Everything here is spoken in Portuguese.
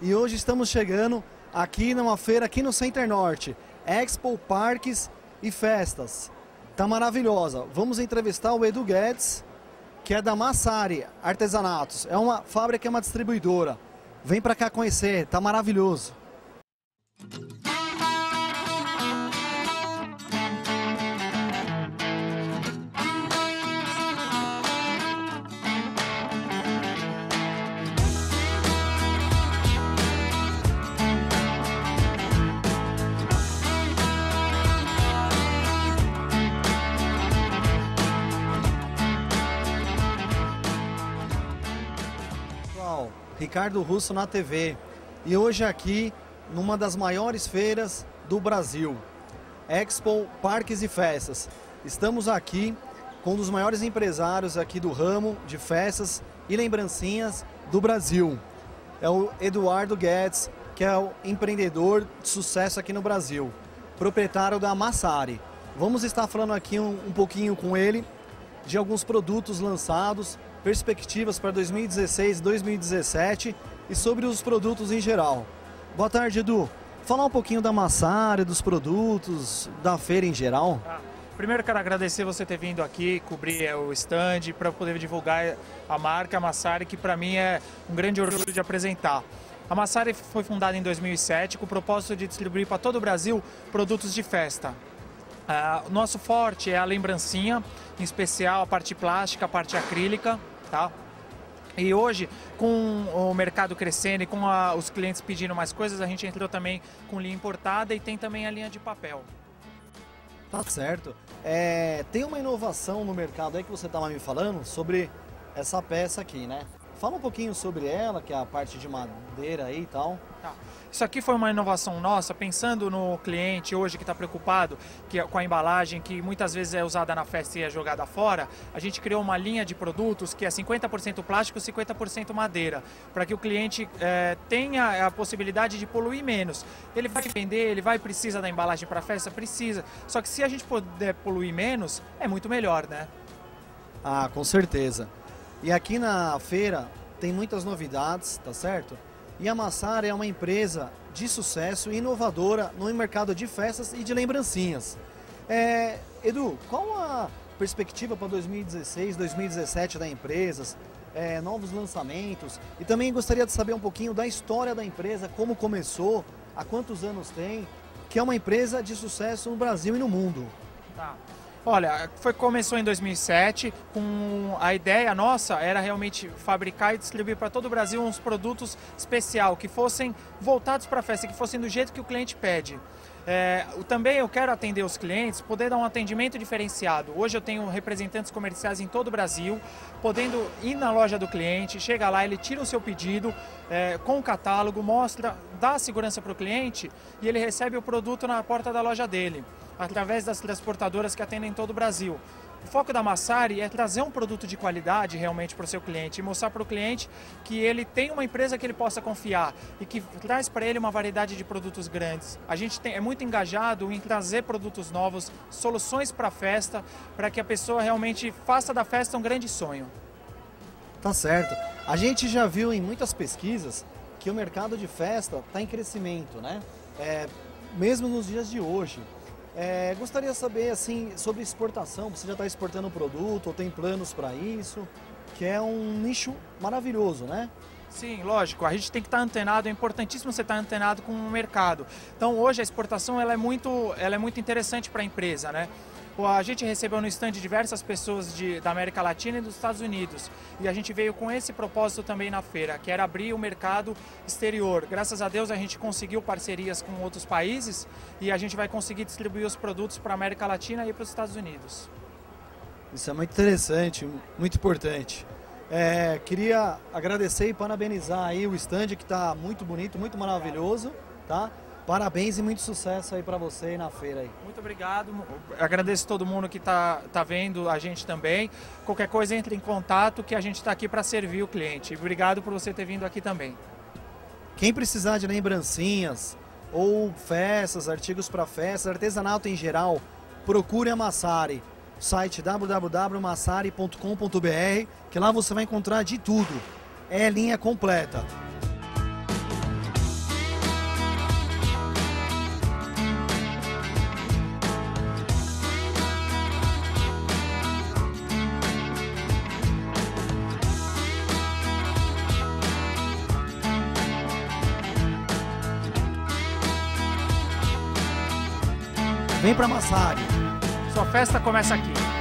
e hoje estamos chegando aqui numa feira aqui no Center Norte, Expo Parques e Festas. Tá maravilhosa. Vamos entrevistar o Edu Guedes, que é da Massari Artesanatos. É uma fábrica, é uma distribuidora. Vem para cá conhecer, tá maravilhoso. Ricardo Russo na TV. E hoje aqui numa das maiores feiras do Brasil, Expo Parques e Festas. Estamos aqui com um dos maiores empresários aqui do ramo de festas e lembrancinhas do Brasil. É o Eduardo Guedes, que é o empreendedor de sucesso aqui no Brasil, proprietário da Massari. Vamos estar falando aqui um, um pouquinho com ele de alguns produtos lançados, perspectivas para 2016 e 2017 e sobre os produtos em geral. Boa tarde, Edu. Falar um pouquinho da Massari, dos produtos, da feira em geral. Ah, primeiro quero agradecer você ter vindo aqui, cobrir é, o stand para poder divulgar a marca Massari, que para mim é um grande orgulho de apresentar. A Massari foi fundada em 2007 com o propósito de distribuir para todo o Brasil produtos de festa. Ah, nosso forte é a lembrancinha, em especial a parte plástica, a parte acrílica, tá? E hoje, com o mercado crescendo e com a, os clientes pedindo mais coisas, a gente entrou também com linha importada e tem também a linha de papel. Tá certo. É, tem uma inovação no mercado aí que você estava me falando sobre essa peça aqui, né? Fala um pouquinho sobre ela, que é a parte de madeira aí e tal. Tá. Isso aqui foi uma inovação nossa, pensando no cliente hoje que está preocupado que, com a embalagem que muitas vezes é usada na festa e é jogada fora. A gente criou uma linha de produtos que é 50% plástico e 50% madeira, para que o cliente é, tenha a possibilidade de poluir menos. Ele vai vender, ele vai precisa da embalagem para festa, precisa. Só que se a gente puder poluir menos, é muito melhor, né? Ah, com certeza. E aqui na feira tem muitas novidades, tá certo? E a Massara é uma empresa de sucesso e inovadora no mercado de festas e de lembrancinhas. É, Edu, qual a perspectiva para 2016, 2017 da empresa? É, novos lançamentos? E também gostaria de saber um pouquinho da história da empresa, como começou, há quantos anos tem, que é uma empresa de sucesso no Brasil e no mundo. Tá. Olha, foi, começou em 2007, com a ideia nossa era realmente fabricar e distribuir para todo o Brasil uns produtos especial, que fossem voltados para a festa, que fossem do jeito que o cliente pede. É, também eu quero atender os clientes, poder dar um atendimento diferenciado. Hoje eu tenho representantes comerciais em todo o Brasil, podendo ir na loja do cliente, chega lá, ele tira o seu pedido é, com o catálogo, mostra, dá segurança para o cliente e ele recebe o produto na porta da loja dele através das transportadoras que atendem todo o Brasil. O foco da Massari é trazer um produto de qualidade realmente para o seu cliente e mostrar para o cliente que ele tem uma empresa que ele possa confiar e que traz para ele uma variedade de produtos grandes. A gente tem, é muito engajado em trazer produtos novos, soluções para a festa, para que a pessoa realmente faça da festa um grande sonho. Tá certo. A gente já viu em muitas pesquisas que o mercado de festa está em crescimento, né? É, mesmo nos dias de hoje. É, gostaria de saber assim sobre exportação. Você já está exportando produto ou tem planos para isso? Que é um nicho maravilhoso, né? Sim, lógico. A gente tem que estar tá antenado. É importantíssimo você estar tá antenado com o mercado. Então, hoje a exportação ela é muito, ela é muito interessante para a empresa, né? A gente recebeu no stand diversas pessoas de, da América Latina e dos Estados Unidos. E a gente veio com esse propósito também na feira, que era abrir o mercado exterior. Graças a Deus a gente conseguiu parcerias com outros países e a gente vai conseguir distribuir os produtos para a América Latina e para os Estados Unidos. Isso é muito interessante, muito importante. É, queria agradecer e parabenizar aí o stand que está muito bonito, muito maravilhoso, tá? Parabéns e muito sucesso aí para você na feira aí. Muito obrigado. Agradeço todo mundo que está tá vendo a gente também. Qualquer coisa entre em contato que a gente está aqui para servir o cliente. Obrigado por você ter vindo aqui também. Quem precisar de lembrancinhas ou festas, artigos para festas, artesanato em geral, procure a Massari. Site www.massari.com.br, que lá você vai encontrar de tudo. É linha completa. Vem para Massari. Sua festa começa aqui.